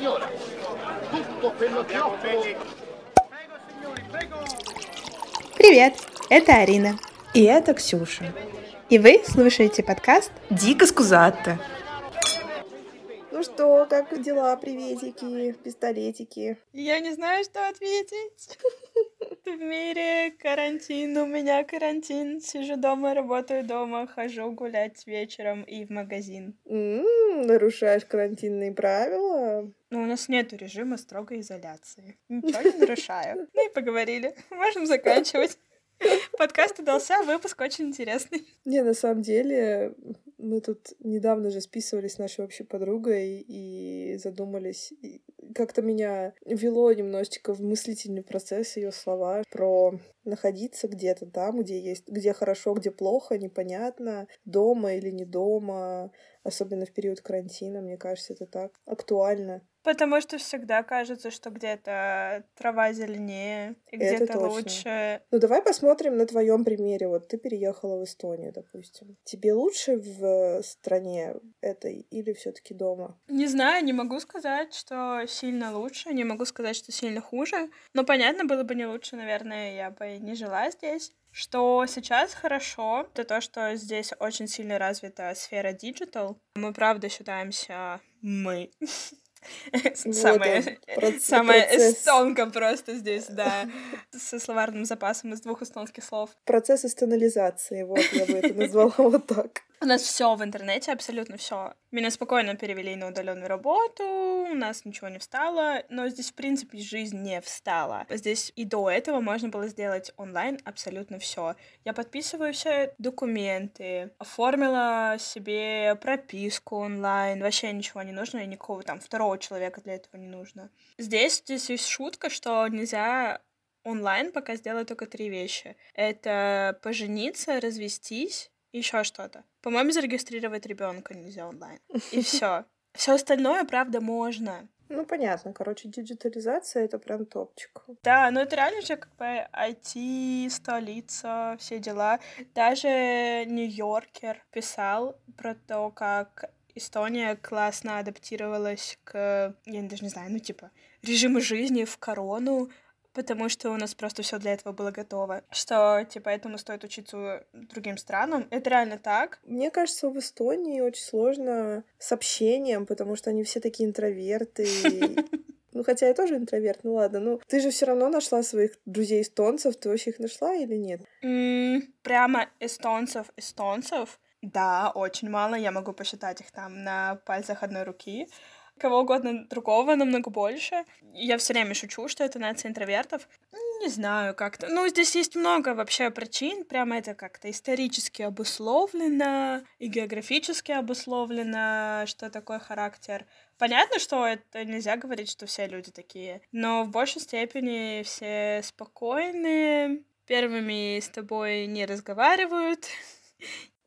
signora. Tutto quello che offro Привет, это Арина. И это Ксюша. И вы слушаете подкаст Дико скузатто. Ну что, как дела, приветики, пистолетики? Я не знаю, что ответить. В мире карантин, у меня карантин. Сижу дома, работаю дома, хожу гулять вечером и в магазин. М, нарушаешь карантинные правила? Но у нас нет режима строгой изоляции. Ничего не нарушаю. Ну и поговорили. Можем заканчивать. Подкаст удался, выпуск очень интересный. Не, на самом деле, мы тут недавно же списывались с нашей общей подругой и задумались. Как-то меня вело немножечко в мыслительный процесс ее слова про находиться где-то там, где есть, где хорошо, где плохо, непонятно, дома или не дома, особенно в период карантина, мне кажется, это так актуально. Потому что всегда кажется, что где-то трава зеленее, и где-то лучше. Ну, давай посмотрим на твоем примере. Вот ты переехала в Эстонию, допустим. Тебе лучше в стране этой или все-таки дома? Не знаю, не могу сказать, что сильно лучше, не могу сказать, что сильно хуже. Но понятно, было бы не лучше, наверное, я бы не жила здесь. Что сейчас хорошо, это то, что здесь очень сильно развита сфера digital. Мы правда считаемся мы. Самая, самая эстонка просто здесь, да. Со словарным запасом из двух эстонских слов. Процесс эстонализации, вот я бы это назвала вот так. У нас все в интернете, абсолютно все. Меня спокойно перевели на удаленную работу, у нас ничего не встало, но здесь, в принципе, жизнь не встала. Здесь и до этого можно было сделать онлайн абсолютно все. Я подписываю все документы, оформила себе прописку онлайн, вообще ничего не нужно, и никакого там второго человека для этого не нужно. Здесь, здесь есть шутка, что нельзя онлайн пока сделать только три вещи. Это пожениться, развестись еще что-то. По-моему, зарегистрировать ребенка нельзя онлайн. И все. Все остальное, правда, можно. Ну, понятно. Короче, диджитализация — это прям топчик. Да, но это реально же как бы IT, столица, все дела. Даже Нью-Йоркер писал про то, как Эстония классно адаптировалась к, я даже не знаю, ну типа режиму жизни в корону, потому что у нас просто все для этого было готово. Что, типа, этому стоит учиться другим странам. Это реально так. Мне кажется, в Эстонии очень сложно с общением, потому что они все такие интроверты. Ну, хотя я тоже интроверт, ну ладно. Ну, ты же все равно нашла своих друзей эстонцев. Ты вообще их нашла или нет? Прямо эстонцев, эстонцев, да, очень мало. Я могу посчитать их там на пальцах одной руки. Кого угодно другого намного больше. Я все время шучу, что это нация интровертов. Не знаю, как-то. Ну, здесь есть много вообще причин. Прямо это как-то исторически обусловлено и географически обусловлено, что такой характер. Понятно, что это нельзя говорить, что все люди такие, но в большей степени все спокойные, первыми с тобой не разговаривают,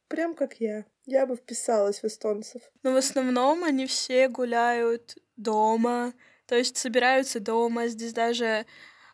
Прям как я. Я бы вписалась в эстонцев. но в основном они все гуляют дома, то есть собираются дома. Здесь даже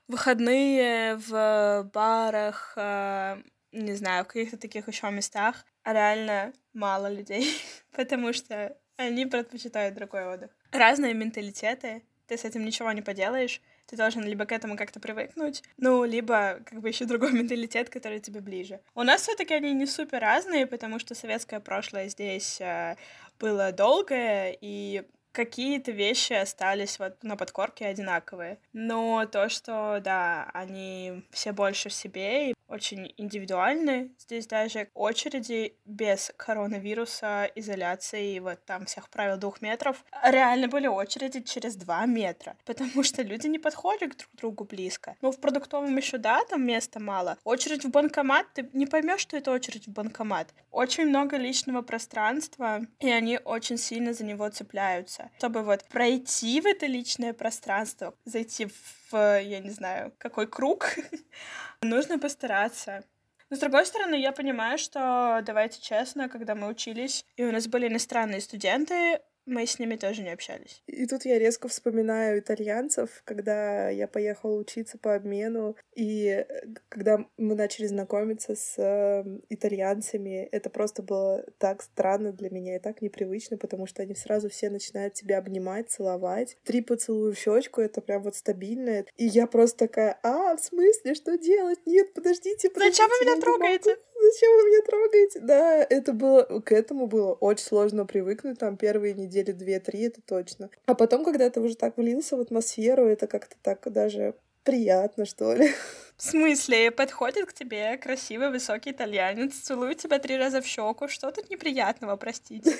выходные в барах, а, не знаю, в каких-то таких еще местах реально мало людей, потому что они предпочитают другой отдых. Разные менталитеты, ты с этим ничего не поделаешь, ты должен либо к этому как-то привыкнуть, ну, либо как бы еще другой менталитет, который тебе ближе. У нас все-таки они не супер разные, потому что советское прошлое здесь э, было долгое, и какие-то вещи остались вот на подкорке одинаковые. Но то, что, да, они все больше в себе и очень индивидуальны. Здесь даже очереди без коронавируса, изоляции и вот там всех правил двух метров. Реально были очереди через два метра, потому что люди не подходят друг к другу близко. Ну, в продуктовом еще, да, там места мало. Очередь в банкомат, ты не поймешь, что это очередь в банкомат. Очень много личного пространства, и они очень сильно за него цепляются. Чтобы вот пройти в это личное пространство, зайти в, я не знаю, какой круг, нужно постараться. Но с другой стороны, я понимаю, что, давайте честно, когда мы учились, и у нас были иностранные студенты, мы с ними тоже не общались. И тут я резко вспоминаю итальянцев, когда я поехала учиться по обмену, и э, когда мы начали знакомиться с э, итальянцами, это просто было так странно для меня и так непривычно, потому что они сразу все начинают тебя обнимать, целовать. Три поцелуя в щечку, это прям вот стабильно. И я просто такая, а, в смысле, что делать? Нет, подождите, подождите. Зачем вы меня трогаете? Зачем вы меня трогаете? Да, это было, к этому было очень сложно привыкнуть, там, первые недели две-три, это точно. А потом, когда ты уже так влился в атмосферу, это как-то так даже приятно, что ли. В смысле, подходит к тебе красивый высокий итальянец, целует тебя три раза в щеку. Что тут неприятного, простите?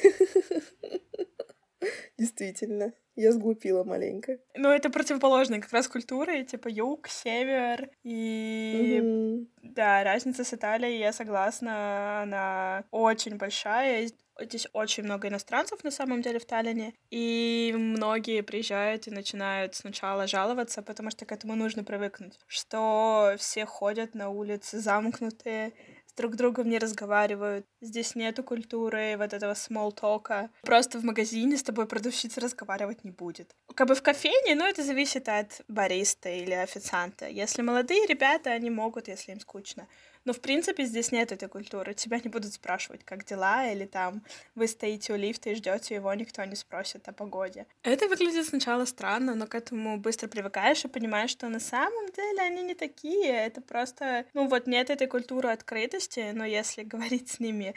Действительно, я сглупила маленько. Ну, это противоположные как раз культуры, типа юг, север. И Мгм. да, разница с Италией, я согласна, она очень большая. Здесь очень много иностранцев на самом деле в Таллине, и многие приезжают и начинают сначала жаловаться, потому что к этому нужно привыкнуть, что все ходят на улице замкнутые, с друг другом не разговаривают. Здесь нету культуры вот этого talk. Просто в магазине с тобой продавщица разговаривать не будет. Как бы в кофейне, но это зависит от бариста или официанта. Если молодые ребята, они могут, если им скучно. Но, в принципе, здесь нет этой культуры. Тебя не будут спрашивать, как дела, или там вы стоите у лифта и ждете его, никто не спросит о погоде. Это выглядит сначала странно, но к этому быстро привыкаешь и понимаешь, что на самом деле они не такие. Это просто, ну вот нет этой культуры открытости, но если говорить с ними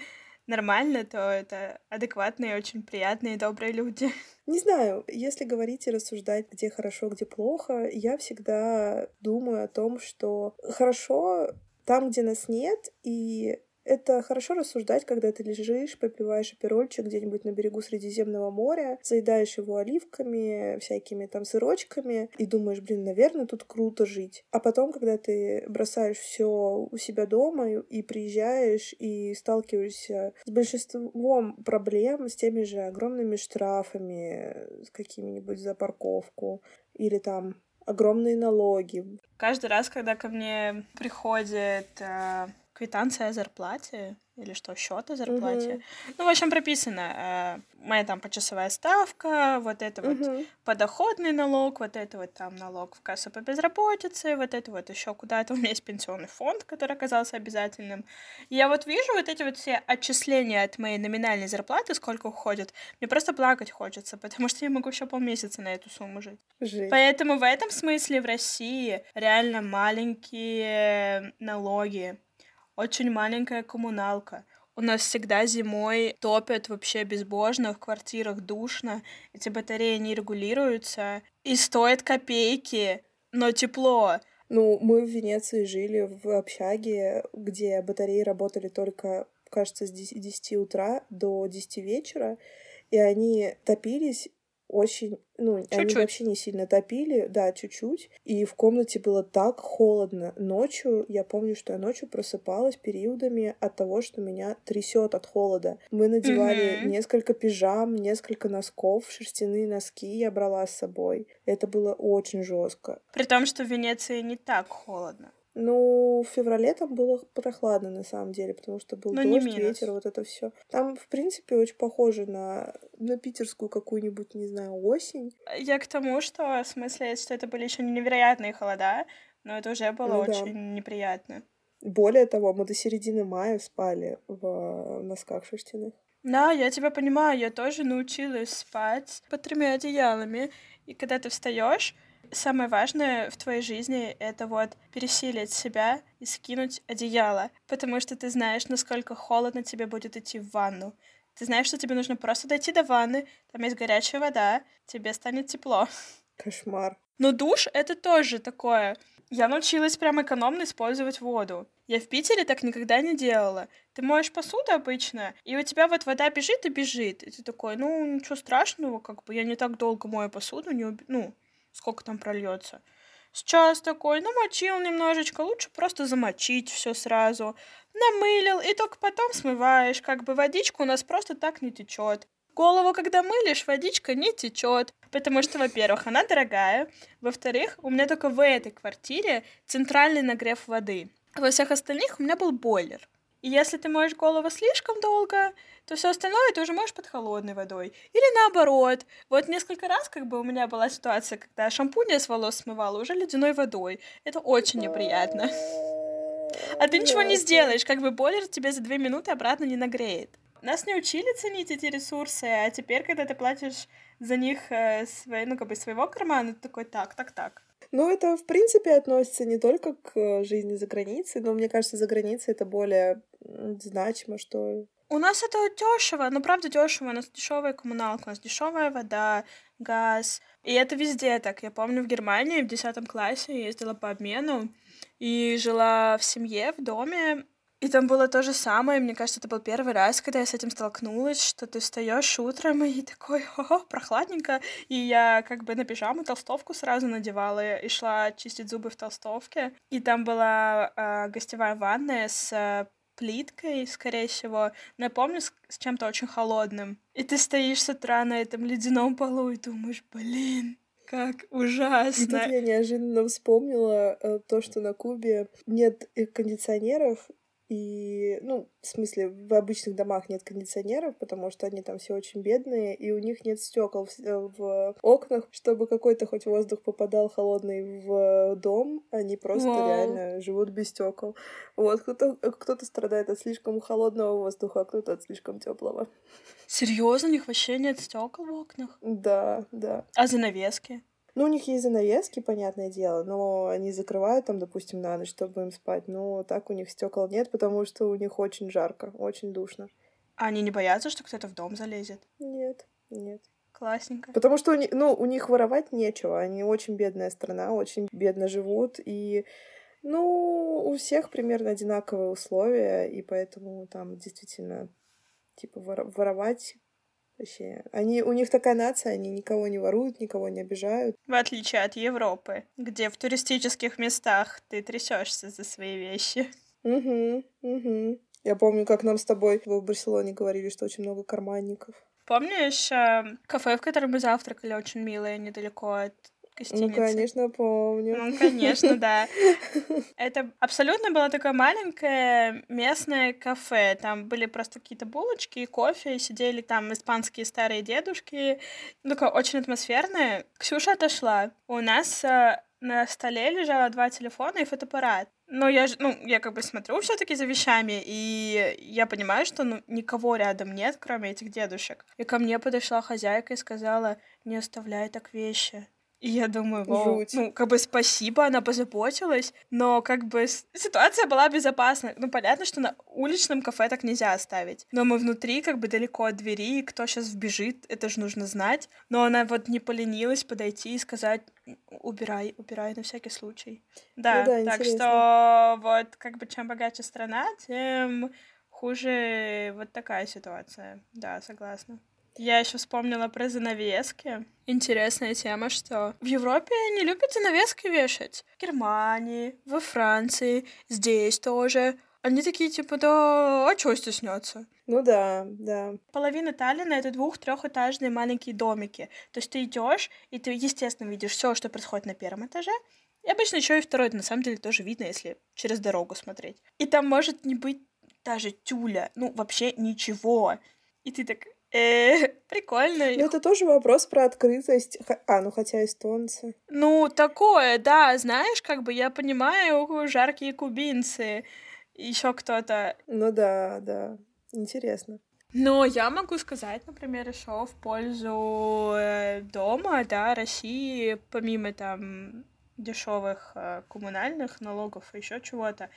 нормально, то это адекватные, очень приятные, добрые люди. Не знаю, если говорить и рассуждать, где хорошо, где плохо, я всегда думаю о том, что хорошо там, где нас нет, и это хорошо рассуждать, когда ты лежишь, попиваешь аперольчик где-нибудь на берегу Средиземного моря, заедаешь его оливками, всякими там сырочками, и думаешь, блин, наверное, тут круто жить. А потом, когда ты бросаешь все у себя дома и, приезжаешь и сталкиваешься с большинством проблем, с теми же огромными штрафами, с какими-нибудь за парковку, или там огромные налоги. Каждый раз, когда ко мне приходит э, квитанция о зарплате или что, счет о зарплате, Мгм. ну, в общем, прописано э, моя там почасовая ставка, вот это вот Мгм. подоходный налог, вот это вот там налог в кассу по безработице, вот это вот еще куда-то. У меня есть пенсионный фонд, который оказался обязательным. И я вот вижу вот эти вот все отчисления от моей номинальной зарплаты, сколько уходит. Мне просто плакать хочется, потому что я могу еще полмесяца на эту сумму жить. Жесть. Поэтому в этом смысле в России реально маленькие налоги, очень маленькая коммуналка. У нас всегда зимой топят вообще безбожно, в квартирах душно, эти батареи не регулируются, и стоят копейки, но тепло. Ну, мы в Венеции жили в общаге, где батареи работали только, кажется, с 10 10 утра до 10 вечера, и они топились очень, ну, они Чуть-чуть. вообще не сильно топили, да, чуть-чуть, и в комнате было так холодно. Ночью, я помню, что я ночью просыпалась периодами от того, что меня трясет от холода. Мы надевали Мгм. несколько пижам, несколько носков, шерстяные носки я брала с собой. Это было очень жестко. При том, что в Венеции не так холодно. Ну, в феврале там было прохладно на самом деле, потому что был Но дождь, ветер, вот это все. Там, в принципе, очень похоже на, на питерскую какую-нибудь, не знаю, осень. Я к тому, что, в смысле, что это были еще невероятные холода, но это уже было Ну да. очень неприятно. Более того, мы до середины мая спали в носках шерстяных. Да, я тебя понимаю, я тоже научилась спать под тремя одеялами. И когда ты встаешь, самое важное в твоей жизни — это вот пересилить себя и скинуть одеяло, потому что ты знаешь, насколько холодно тебе будет идти в ванну. Ты знаешь, что тебе нужно просто дойти до ванны, там есть горячая вода, тебе станет тепло. Кошмар. Но душ — это тоже такое. Я научилась прям экономно использовать воду. Я в Питере так никогда не делала. Ты моешь посуду обычно, и у тебя вот вода бежит и бежит. И ты такой, ну, ничего страшного, как бы я не так долго мою посуду, не уб- ну, сколько там прольется. Сейчас такой, намочил немножечко, лучше просто замочить все сразу. Намылил, и только потом смываешь. Как бы водичка у нас просто так не течет. Голову, когда мылишь, водичка не течет. Потому что, во-первых, она дорогая. Во-вторых, у меня только в этой квартире центральный нагрев воды. Во всех остальных у меня был бойлер. И если ты моешь голову слишком долго, то все остальное ты уже можешь под холодной водой. Или наоборот. Вот несколько раз как бы у меня была ситуация, когда шампунь я с волос смывала уже ледяной водой. Это очень неприятно. А ты ничего не сделаешь, как бы бойлер тебе за две минуты обратно не нагреет. Нас не учили ценить эти ресурсы, а теперь, когда ты платишь за них э, свои, ну, как бы своего кармана, ты такой, так, так, так. Ну, это, в принципе, относится не только к э, жизни за границей, но мне кажется, за границей это более значимо, что. У нас это дешево, ну правда дешево. У нас дешевая коммуналка, у нас дешевая вода, газ. И это везде так. Я помню в Германии в 10 классе ездила по обмену и жила в семье, в доме. И там было то же самое. Мне кажется, это был первый раз, когда я с этим столкнулась, что ты встаешь утром и такой, о, прохладненько. И я как бы на пижаму толстовку сразу надевала и шла чистить зубы в толстовке. И там была э, гостевая ванная с плиткой, скорее всего, но я помню с, с чем-то очень холодным. И ты стоишь с утра на этом ледяном полу и думаешь, блин, как ужасно. И тут я неожиданно вспомнила э, то, что на Кубе нет кондиционеров, и, ну, в смысле, в обычных домах нет кондиционеров, потому что они там все очень бедные, и у них нет стекол в, э, в окнах, чтобы какой-то хоть воздух попадал холодный в дом. Они просто Вау. реально живут без стекол. Вот, кто-то кто страдает от слишком холодного воздуха, а кто-то от слишком теплого. Серьезно, у них вообще нет стекол в окнах? Да, да. А занавески? Ну, у них есть занавески, понятное дело, но они закрывают там, допустим, на ночь, чтобы им спать. Но так у них стекол нет, потому что у них очень жарко, очень душно. А они не боятся, что кто-то в дом залезет? Нет, нет. Классненько. Потому что у них, ну, у них воровать нечего. Они очень бедная страна, очень бедно живут. И, ну, у всех примерно одинаковые условия, и поэтому там действительно, типа, воровать Вообще, они, у них такая нация, они никого не воруют, никого не обижают. В отличие от Европы, где в туристических местах ты трясешься за свои вещи. Угу, угу. Я помню, как нам с тобой в Барселоне говорили, что очень много карманников. Помнишь э, кафе, в котором мы завтракали, очень милое, недалеко от гостиницы. Ну, конечно, помню. Ну, конечно, да. Это абсолютно было такое маленькое местное кафе. Там были просто какие-то булочки и кофе, и сидели там испанские старые дедушки. Ну, такое очень атмосферное. Ксюша отошла. У нас э, на столе лежало два телефона и фотоаппарат. Но я же, ну, я как бы смотрю все таки за вещами, и я понимаю, что ну, никого рядом нет, кроме этих дедушек. И ко мне подошла хозяйка и сказала, не оставляй так вещи. И я думаю, вау, Жуть. ну, как бы спасибо, она позаботилась, но как бы ситуация была безопасна. Ну, понятно, что на уличном кафе так нельзя оставить. Но мы внутри, как бы далеко от двери, и кто сейчас вбежит, это же нужно знать. Но она вот не поленилась подойти и сказать, убирай, убирай на всякий случай. Да, ну, да так интересно. что вот как бы чем богаче страна, тем хуже вот такая ситуация. Да, согласна. Я еще вспомнила про занавески. Интересная тема, что в Европе не любят занавески вешать. В Германии, во Франции, здесь тоже. Они такие, типа, да, а чего стесняться? Ну да, да. Половина Таллина это двух-трехэтажные маленькие домики. То есть ты идешь, и ты, естественно, видишь все, что происходит на первом этаже. И обычно еще и второй, на самом деле, тоже видно, если через дорогу смотреть. И там может не быть даже тюля, ну, вообще ничего. И ты так, прикольно. Ну, это тоже вопрос про открытость. А, ну хотя эстонцы. Ну, такое, да, знаешь, как бы я понимаю, жаркие кубинцы, еще кто-то. Ну да, да, интересно. Но я могу сказать, например, еще в пользу э, дома, да, России, помимо там дешевых э, коммунальных налогов и еще чего-то,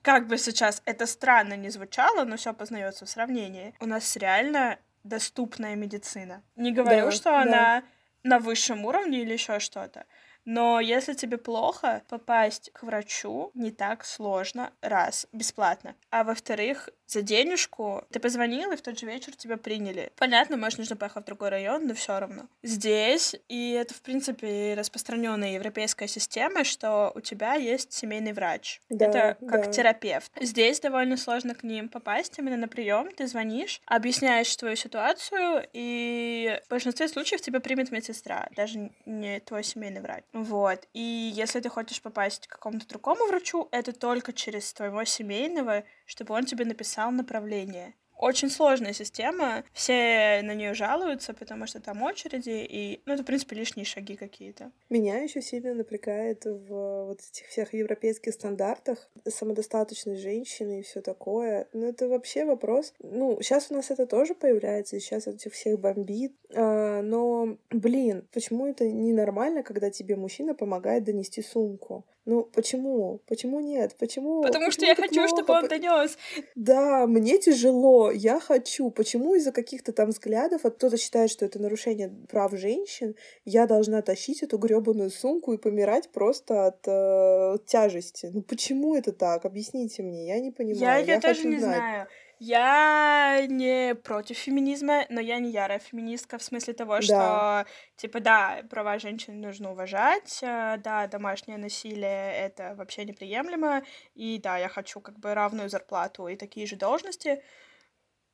как бы сейчас это странно не звучало, но все познается в сравнении. У нас реально доступная медицина. Не говорю, да, что да. она на высшем уровне или еще что-то. Но если тебе плохо, попасть к врачу не так сложно, раз, бесплатно. А во-вторых, за денежку ты позвонил, и в тот же вечер тебя приняли. Понятно, может, нужно поехать в другой район, но все равно. Здесь, и это, в принципе, распространенная европейская система, что у тебя есть семейный врач. Да, это как да. терапевт. Здесь довольно сложно к ним попасть именно на прием. Ты звонишь, объясняешь твою ситуацию, и в большинстве случаев тебя примет медсестра, даже не твой семейный врач. Вот. И если ты хочешь попасть к какому-то другому врачу, это только через твоего семейного, чтобы он тебе написал направление. Очень сложная система, все на нее жалуются, потому что там очереди, и, ну, это, в принципе, лишние шаги какие-то. Меня еще сильно напрягает в вот этих всех европейских стандартах самодостаточной женщины и все такое. Ну, это вообще вопрос. Ну, сейчас у нас это тоже появляется, сейчас этих всех бомбит. А, но, блин, почему это ненормально, когда тебе мужчина помогает донести сумку? Ну, почему? Почему нет? Почему? Потому почему что я хочу, плохо? чтобы он донес. Да, мне тяжело, я хочу. Почему из-за каких-то там взглядов, а кто-то считает, что это нарушение прав женщин, я должна тащить эту гребаную сумку и помирать просто от э, тяжести? Ну почему это так? Объясните мне, я не понимаю. Я, я, я тоже не знать. знаю. Я не против феминизма, но я не ярая феминистка в смысле того, да. что, типа, да, права женщин нужно уважать, э, да, домашнее насилие — это вообще неприемлемо, и да, я хочу как бы равную зарплату и такие же должности,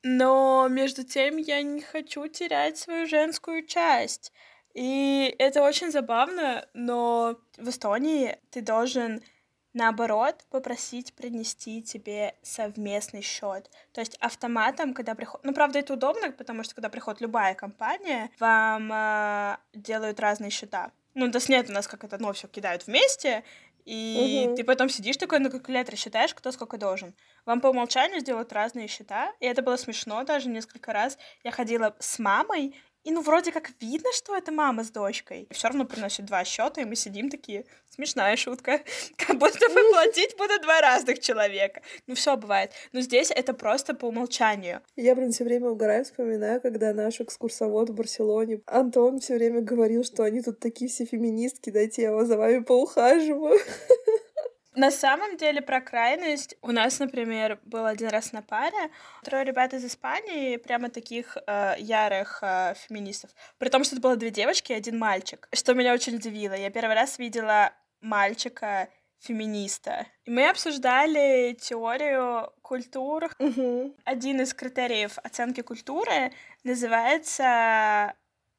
но между тем я не хочу терять свою женскую часть. И это очень забавно, но в Эстонии ты должен наоборот, попросить принести тебе совместный счет. То есть автоматом, когда приходит... Ну, правда, это удобно, потому что когда приходит любая компания, вам э, делают разные счета. Ну, то есть нет у нас как это, ну, все кидают вместе, и угу. ты потом сидишь такой на калькуляторе, считаешь, кто сколько должен. Вам по умолчанию сделают разные счета, и это было смешно даже несколько раз. Я ходила с мамой, и ну вроде как видно, что это мама с дочкой. Все равно приносит два счета, и мы сидим такие, смешная шутка. Как будто бы платить будут два разных человека. Ну все бывает. Но здесь это просто по умолчанию. Я, блин, все время угораю, вспоминаю, когда наш экскурсовод в Барселоне, Антон все время говорил, что они тут такие все феминистки, дайте я за вами поухаживаю. На самом деле про крайность у нас, например, был один раз на паре трое ребят из Испании, прямо таких э, ярых э, феминистов. При том, что это было две девочки и один мальчик. Что меня очень удивило. Я первый раз видела мальчика феминиста. И мы обсуждали теорию культур. Угу. Один из критериев оценки культуры называется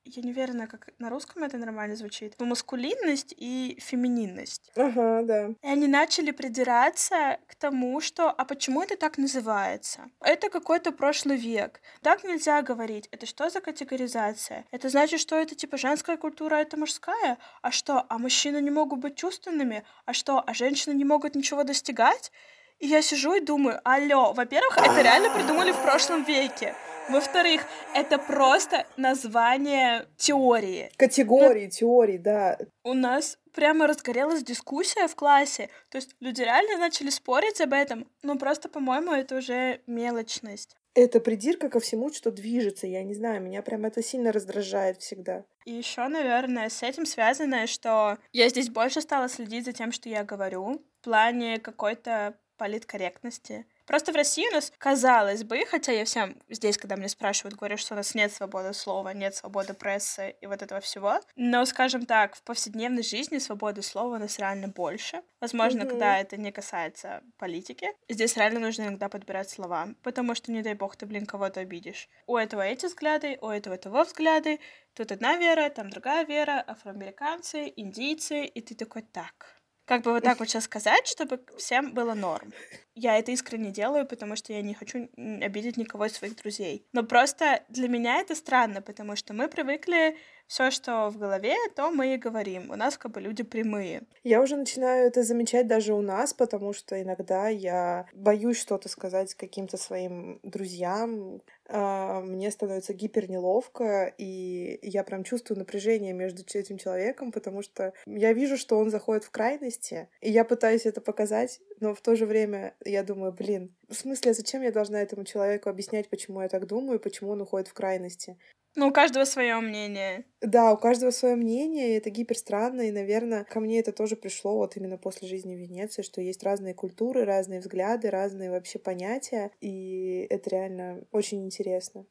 я не уверена, как на русском это нормально звучит, но маскулинность и фемининность. Ага, да. И они начали придираться к тому, что «а почему это так называется?» Это какой-то прошлый век. Так нельзя говорить. Это что за категоризация? Это значит, что это типа женская культура, это мужская? А что, а мужчины не могут быть чувственными? А что, а женщины не могут ничего достигать? И я сижу и думаю, алло, во-первых, это реально придумали в прошлом веке. Во-вторых, это просто название теории. Категории, Но... теории, да. У нас прямо разгорелась дискуссия в классе. То есть люди реально начали спорить об этом. Но просто, по-моему, это уже мелочность. Это придирка ко всему, что движется. Я не знаю, меня прям это сильно раздражает всегда. И еще, наверное, с этим связано, что я здесь больше стала следить за тем, что я говорю, в плане какой-то политкорректности. Просто в России у нас, казалось бы, хотя я всем здесь, когда меня спрашивают, говорю, что у нас нет свободы слова, нет свободы прессы и вот этого всего. Но, скажем так, в повседневной жизни свободы слова у нас реально больше. Возможно, mm-hmm. когда это не касается политики. Здесь реально нужно иногда подбирать слова, потому что, не дай бог, ты, блин, кого-то обидишь. У этого эти взгляды, у этого того взгляды. Тут одна вера, там другая вера, афроамериканцы, индийцы, и ты такой, так, как бы вот так вот сейчас сказать, чтобы всем было норм. Я это искренне делаю, потому что я не хочу обидеть никого из своих друзей. Но просто для меня это странно, потому что мы привыкли все, что в голове, то мы и говорим. У нас как бы люди прямые. Я уже начинаю это замечать даже у нас, потому что иногда я боюсь что-то сказать каким-то своим друзьям. А, мне становится гипер неловко, и я прям чувствую напряжение между этим человеком, потому что я вижу, что он заходит в крайности, и я пытаюсь это показать, но в то же время я думаю, блин, в смысле, зачем я должна этому человеку объяснять, почему я так думаю, почему он уходит в крайности? Ну, у каждого свое мнение. Да, у каждого свое мнение, и это гипер странно, и, наверное, ко мне это тоже пришло вот именно после жизни в Венеции, что есть разные культуры, разные взгляды, разные вообще понятия, и это реально очень интересно.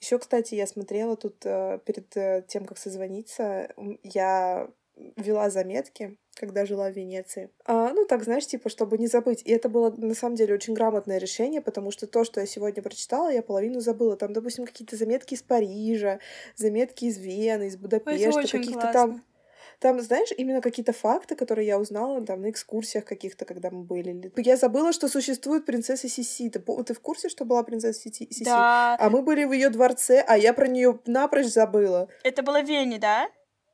Еще, кстати, я смотрела тут э, перед э, тем, как созвониться, я вела заметки, когда жила в Венеции. А, ну, так, знаешь, типа, чтобы не забыть. И это было, на самом деле, очень грамотное решение, потому что то, что я сегодня прочитала, я половину забыла. Там, допустим, какие-то заметки из Парижа, заметки из Вены, из Будапешта, каких-то там Там, знаешь, именно какие-то факты, которые я узнала там на экскурсиях каких-то, когда мы были. Я забыла, что существует принцесса Сиси. Ты, ты в курсе, что была принцесса Сиси? Да. А мы были в ее дворце, а я про нее напрочь забыла. Это было в Вене, да?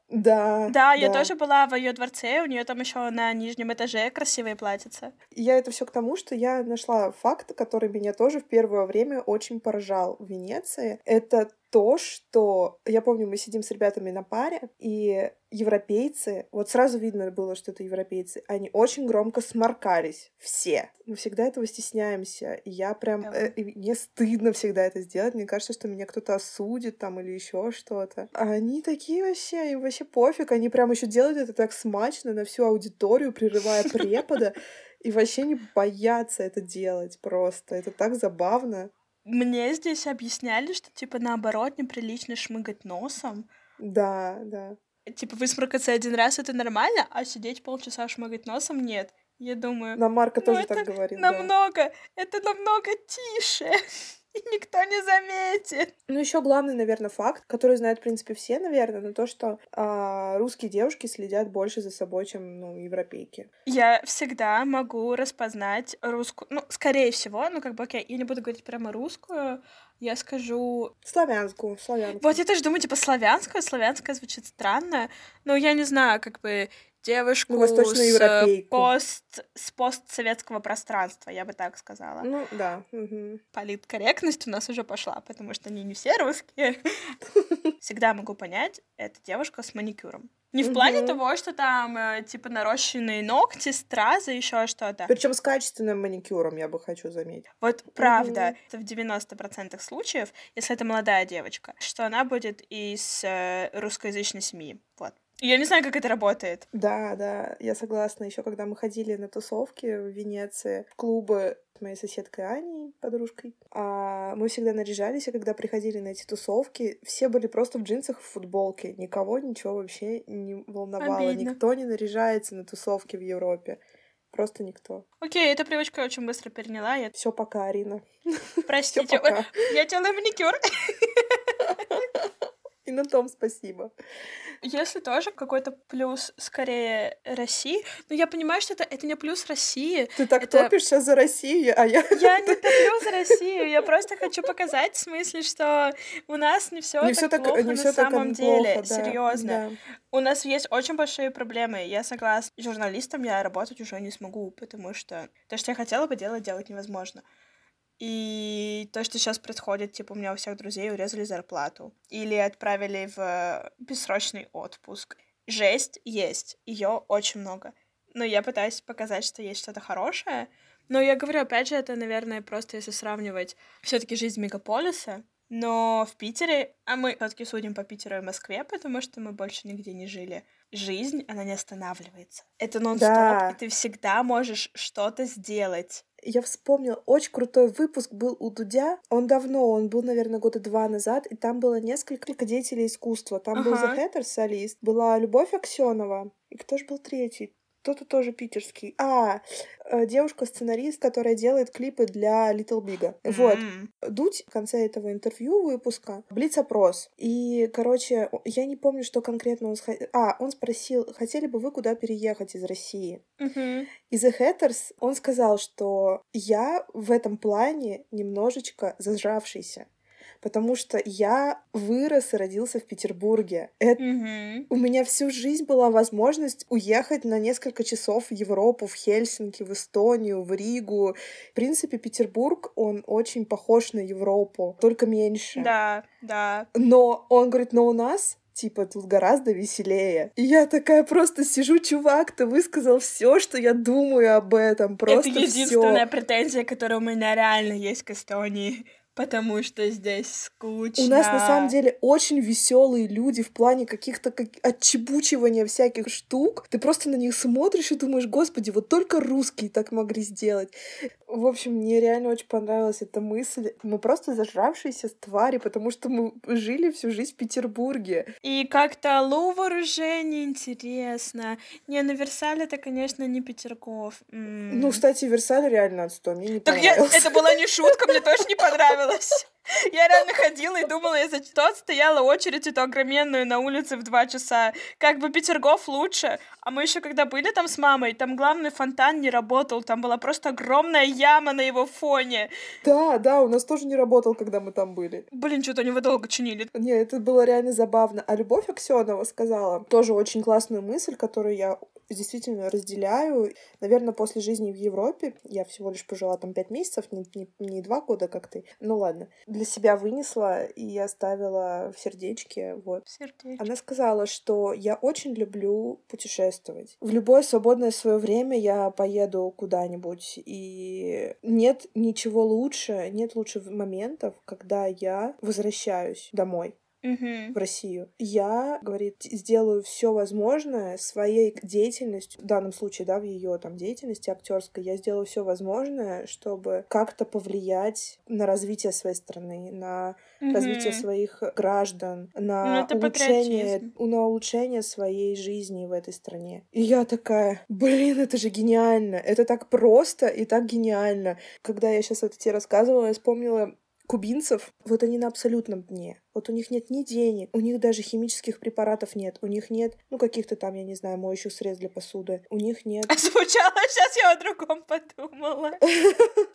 Да. Да, я тоже была в ее дворце, у нее там еще на нижнем этаже красивые платьица. Я это все к тому, что я нашла факт, который меня тоже в первое время очень поражал в Венеции. Это то, что я помню, мы сидим с ребятами на паре, и европейцы, вот сразу видно было, что это европейцы, они очень громко сморкались. Все. Мы всегда этого стесняемся. И я прям... Э, мне стыдно всегда это сделать. Мне кажется, что меня кто-то осудит там или еще что-то. А они такие вообще, им вообще пофиг. Они прям еще делают это так смачно на всю аудиторию, прерывая препода. И вообще не боятся это делать просто. Это так забавно. Мне здесь объясняли, что, типа, наоборот, неприлично шмыгать носом. Да, да. Типа, высморкаться один раз — это нормально, а сидеть полчаса шмыгать носом — нет. Я думаю... На Марка ну, тоже так говорит, намного, да. Это намного тише. и никто не заметит. Ну, еще главный, наверное, факт, который знают, в принципе, все, наверное, но то, что а, русские девушки следят больше за собой, чем, ну, европейки. Я всегда могу распознать русскую, ну, скорее всего, ну, как бы, окей, я не буду говорить прямо русскую, я скажу... Славянскую, славянскую. Вот я тоже думаю, типа, славянская, славянская звучит странно, но я не знаю, как бы, девушку с, пост, с постсоветского пространства, я бы так сказала. Ну, да. Угу. Политкорректность у нас уже пошла, потому что они не все русские. Всегда могу понять, это девушка с маникюром. Не в плане угу. того, что там, э, типа, нарощенные ногти, стразы, еще что-то. Причем с качественным маникюром, я бы хочу заметить. Вот правда, угу. это в 90% случаев, если это молодая девочка, что она будет из э, русскоязычной семьи. Вот. Я не знаю, как это работает. Да, да, я согласна. Еще когда мы ходили на тусовки в Венеции, в клубы с моей соседкой Аней, подружкой, а мы всегда наряжались, и когда приходили на эти тусовки, все были просто в джинсах в футболке. Никого ничего вообще не волновало. Обидно. Никто не наряжается на тусовки в Европе. Просто никто. Окей, эта привычка очень быстро переняла. Я... Все пока, Арина. Простите, пока. я делаю маникюр. На том спасибо. Если тоже какой-то плюс скорее России, но я понимаю, что это, это не плюс России. Ты так это... топишь сейчас за Россию, а я... Я не топлю за Россию, я просто хочу показать в смысле, что у нас не все так, так плохо не на самом деле, плохо, да, серьезно. Да. У нас есть очень большие проблемы, я согласна. Журналистом я работать уже не смогу, потому что то, что я хотела бы делать, делать невозможно. И то, что сейчас происходит, типа, у меня у всех друзей урезали зарплату. Или отправили в бессрочный отпуск. Жесть есть, ее очень много. Но я пытаюсь показать, что есть что-то хорошее. Но я говорю, опять же, это, наверное, просто если сравнивать все-таки жизнь мегаполиса. Но в Питере, а мы все-таки судим по Питеру и Москве, потому что мы больше нигде не жили. Жизнь, она не останавливается. Это нон-стоп, да. и ты всегда можешь что-то сделать я вспомнила, очень крутой выпуск был у Дудя. Он давно, он был, наверное, года два назад, и там было несколько деятелей искусства. Там ага. был The Hatter, солист, была Любовь Аксенова, и кто же был третий? Кто-то тоже питерский. А, э, девушка-сценарист, которая делает клипы для Little Big. Mm-hmm. Вот. Дудь в конце этого интервью выпуска блиц-опрос. И, короче, я не помню, что конкретно он... А, он спросил, хотели бы вы куда переехать из России? Mm-hmm. И The Hatters, он сказал, что я в этом плане немножечко зажравшийся потому что я вырос и родился в Петербурге. Это... Mm-hmm. У меня всю жизнь была возможность уехать на несколько часов в Европу, в Хельсинки, в Эстонию, в Ригу. В принципе, Петербург, он очень похож на Европу, только меньше. Да, да. Но он говорит, но у нас типа тут гораздо веселее. И я такая просто сижу, чувак, ты высказал все, что я думаю об этом, просто Это единственная всё. претензия, которая у меня реально есть к Эстонии. Потому что здесь скучно. У нас на самом деле очень веселые люди в плане каких-то как... отчебучивания всяких штук. Ты просто на них смотришь и думаешь, господи, вот только русские так могли сделать. В общем, мне реально очень понравилась эта мысль. Мы просто зажравшиеся твари, потому что мы жили всю жизнь в Петербурге. И как-то Лувр уже неинтересно. Не, на Версале это, конечно, не Петергоф. М-м. Ну, кстати, Версаль реально отстой. Мне не так понравилось. Я... Это была не шутка, мне тоже не понравилось. Я реально ходила и думала, если то стояла очередь эту огроменную на улице в два часа. Как бы Петергоф лучше. А мы еще когда были там с мамой, там главный фонтан не работал, там была просто огромная яма на его фоне. Да, да, у нас тоже не работал, когда мы там были. Блин, что-то они его долго чинили. Не, это было реально забавно. А Любовь Аксенова сказала тоже очень классную мысль, которую я действительно разделяю. Наверное, после жизни в Европе, я всего лишь пожила там пять месяцев, не, не, не два года, как ты. Ну ладно. Для себя вынесла и оставила в сердечке. Вот. Сердечко. Она сказала, что я очень люблю путешествовать. В любое свободное свое время я поеду куда-нибудь. И нет ничего лучше, нет лучше моментов, когда я возвращаюсь домой В Россию. Я, говорит, сделаю все возможное своей деятельностью, в данном случае, да, в ее там деятельности актерской, я сделаю все возможное, чтобы как-то повлиять на развитие своей страны, на развитие своих граждан, Ну, на улучшение, на улучшение своей жизни в этой стране. И я такая, блин, это же гениально, это так просто и так гениально. Когда я сейчас это тебе рассказывала, я вспомнила кубинцев, вот они на абсолютном дне. Вот у них нет ни денег, у них даже химических препаратов нет, у них нет, ну, каких-то там, я не знаю, моющих средств для посуды, у них нет звучало, сейчас я о другом подумала.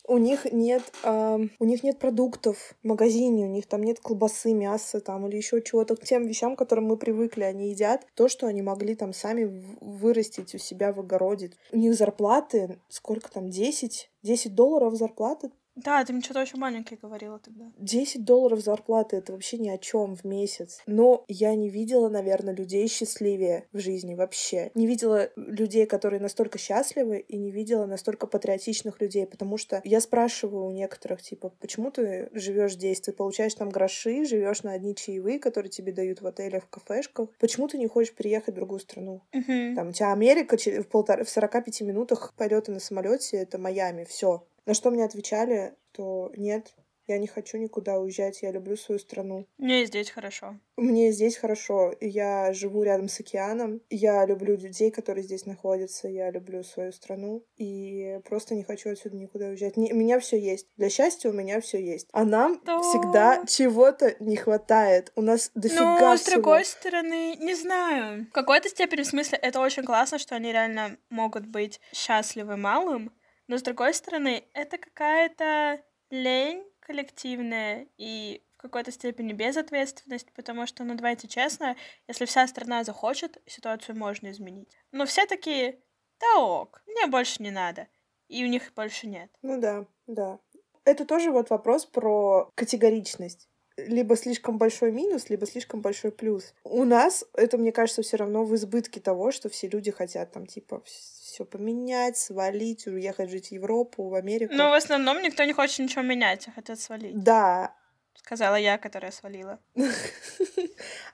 У них нет, у них нет продуктов в магазине, у них там нет колбасы, мяса там или еще чего-то. К тем вещам, к которым мы привыкли, они едят то, что они могли там сами вырастить у себя в огороде. У них зарплаты, сколько там, 10? 10 долларов зарплаты? Да, ты мне что-то очень маленький говорила тогда. 10 долларов зарплаты это вообще ни о чем в месяц. Но я не видела, наверное, людей счастливее в жизни вообще. Не видела людей, которые настолько счастливы, и не видела настолько патриотичных людей, потому что я спрашиваю у некоторых, типа, почему ты живешь здесь? Ты получаешь там гроши, живешь на одни чаевые, которые тебе дают в отелях, в кафешках. Почему ты не хочешь переехать в другую страну? Мгм. Там у тебя Америка в, полтора, в 45 минутах полета на самолете это Майами, все. На что мне отвечали, то нет, я не хочу никуда уезжать, я люблю свою страну. Мне и здесь хорошо. Мне здесь хорошо, я живу рядом с океаном, я люблю людей, которые здесь находятся, я люблю свою страну и просто не хочу отсюда никуда уезжать. Не- у меня все есть. Для счастья у меня все есть. А нам Да. всегда чего-то не хватает. У нас дофига Ну, с всего. другой стороны, не знаю. В какой-то степени, в смысле, это очень классно, что они реально могут быть счастливы малым, но с другой стороны, это какая-то лень коллективная и в какой-то степени безответственность, потому что, ну, давайте честно, если вся страна захочет, ситуацию можно изменить. Но все такие, да ок, мне больше не надо. И у них больше нет. Ну да, да. Это тоже вот вопрос про категоричность. Либо слишком большой минус, либо слишком большой плюс. У нас это, мне кажется, все равно в избытке того, что все люди хотят там типа все поменять, свалить, уехать жить в Европу, в Америку. Но в основном никто не хочет ничего менять, а хотят свалить. Да. Сказала я, которая свалила.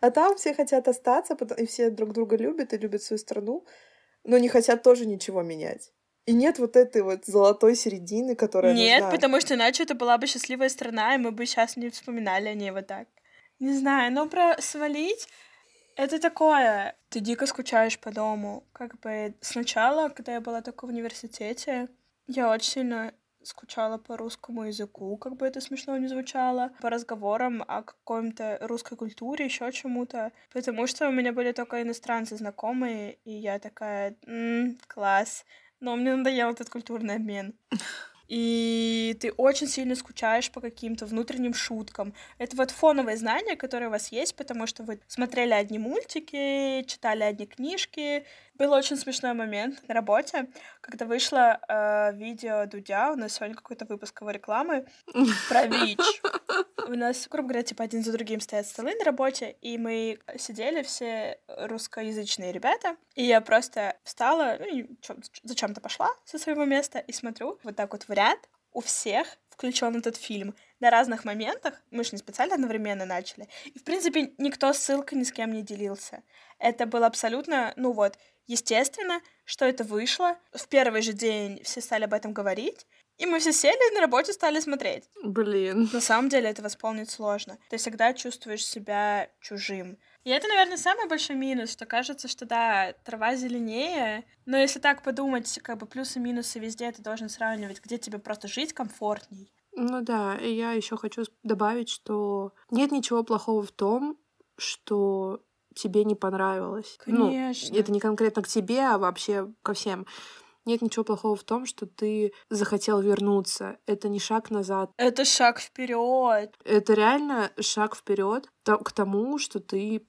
А там все хотят остаться, и все друг друга любят и любят свою страну, но не хотят тоже ничего менять. И нет вот этой вот золотой середины, которая Нет, нужна. потому что иначе это была бы счастливая страна, и мы бы сейчас не вспоминали о ней вот так. Не знаю, но про свалить это такое. Ты дико скучаешь по дому. Как бы сначала, когда я была только в университете, я очень сильно скучала по русскому языку, как бы это смешно не звучало, по разговорам о каком-то русской культуре, еще чему-то, потому что у меня были только иностранцы знакомые, и я такая, «М, класс, но мне надоел этот культурный обмен. И ты очень сильно скучаешь по каким-то внутренним шуткам. Это вот фоновые знания, которые у вас есть, потому что вы смотрели одни мультики, читали одни книжки. Был очень смешной момент на работе, когда вышло э, видео Дудя, у нас сегодня какой-то выпуск его рекламы, про ВИЧ. У нас, грубо говоря, типа один за другим стоят столы на работе, и мы сидели все русскоязычные ребята, и я просто встала, ну, зачем-то пошла со своего места и смотрю вот так вот в ряд, у всех включен этот фильм на разных моментах. Мы же не специально одновременно начали. И, в принципе, никто ссылкой ни с кем не делился. Это было абсолютно, ну вот, естественно, что это вышло. В первый же день все стали об этом говорить. И мы все сели и на работе стали смотреть. Блин. На самом деле это восполнить сложно. Ты всегда чувствуешь себя чужим. И это, наверное, самый большой минус, что кажется, что да, трава зеленее, но если так подумать, как бы плюсы и минусы везде ты должен сравнивать, где тебе просто жить комфортней. Ну да, и я еще хочу добавить, что нет ничего плохого в том, что тебе не понравилось. Конечно. Ну, это не конкретно к тебе, а вообще ко всем. Нет ничего плохого в том, что ты захотел вернуться. Это не шаг назад. Это шаг вперед. Это реально шаг вперед к тому, что ты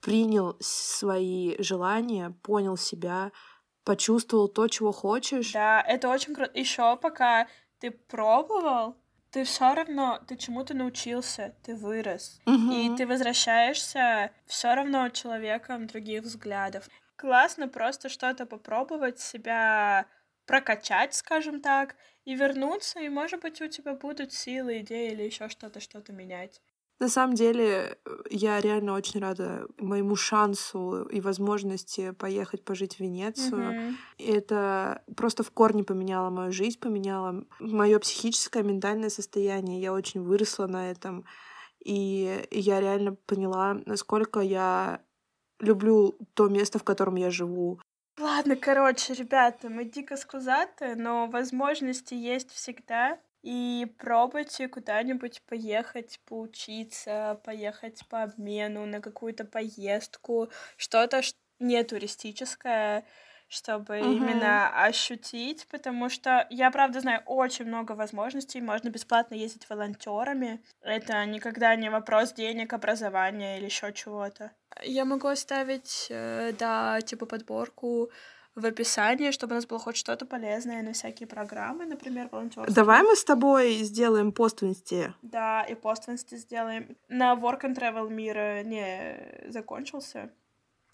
принял свои желания, понял себя, почувствовал то, чего хочешь. Да, это очень круто. Еще пока ты пробовал, ты все равно, ты чему-то научился, ты вырос. Мгм. И ты возвращаешься все равно человеком других взглядов. Классно просто что-то попробовать, себя прокачать, скажем так, и вернуться, и, может быть, у тебя будут силы, идеи или еще что-то, что-то менять. На самом деле, э, я реально очень рада моему шансу и возможности поехать пожить в Венецию. И это просто в корне поменяло мою жизнь, поменяло мое психическое, ментальное состояние. Я очень выросла на этом. И я реально поняла, насколько я люблю то место, в котором я живу. Ладно, короче, ребята, мы дико скузаты, но возможности есть всегда. И пробуйте куда-нибудь поехать поучиться, поехать по обмену, на какую-то поездку, что-то не туристическое, чтобы Мгм. именно ощутить, потому что я, правда, знаю очень много возможностей. Можно бесплатно ездить волонтерами. Это никогда не вопрос денег, образования или еще чего-то. Я могу оставить, э, да, типа подборку в описании, чтобы у нас было хоть что-то полезное на всякие программы, например, волонтерские. Давай мы с тобой сделаем пост в инсте. Да, и пост в инсте сделаем. На Work and Travel мир не закончился.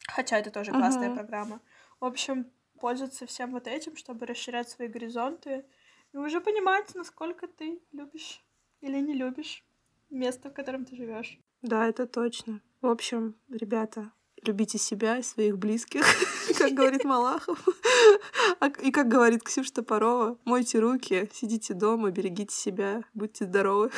Хотя это тоже классная Мгм. программа. В общем, пользоваться всем вот этим, чтобы расширять свои горизонты и уже понимать, насколько ты любишь или не любишь место, в котором ты живешь. Да, это точно. В общем, ребята, любите себя и своих близких, как говорит Малахов. А- И как говорит Ксюша Топорова, мойте руки, сидите дома, берегите себя, будьте здоровы.